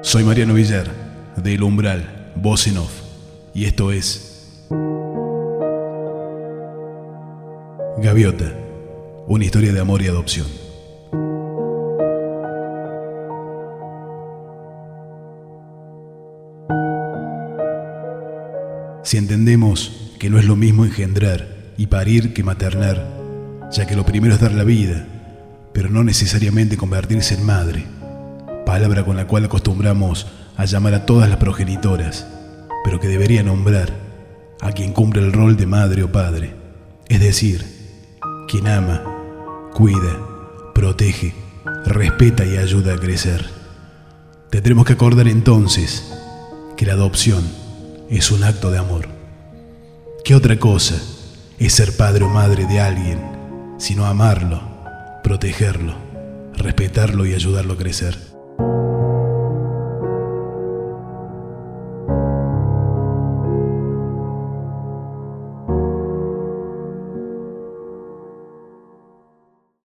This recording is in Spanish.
Soy Mariano Villar, de El Umbral, Voz Off, y esto es Gaviota, una historia de amor y adopción. Si entendemos que no es lo mismo engendrar y parir que maternar, ya que lo primero es dar la vida, pero no necesariamente convertirse en madre, palabra con la cual acostumbramos a llamar a todas las progenitoras, pero que debería nombrar a quien cumple el rol de madre o padre, es decir, quien ama, cuida, protege, respeta y ayuda a crecer. Tendremos que acordar entonces que la adopción es un acto de amor. ¿Qué otra cosa es ser padre o madre de alguien, sino amarlo, protegerlo, respetarlo y ayudarlo a crecer?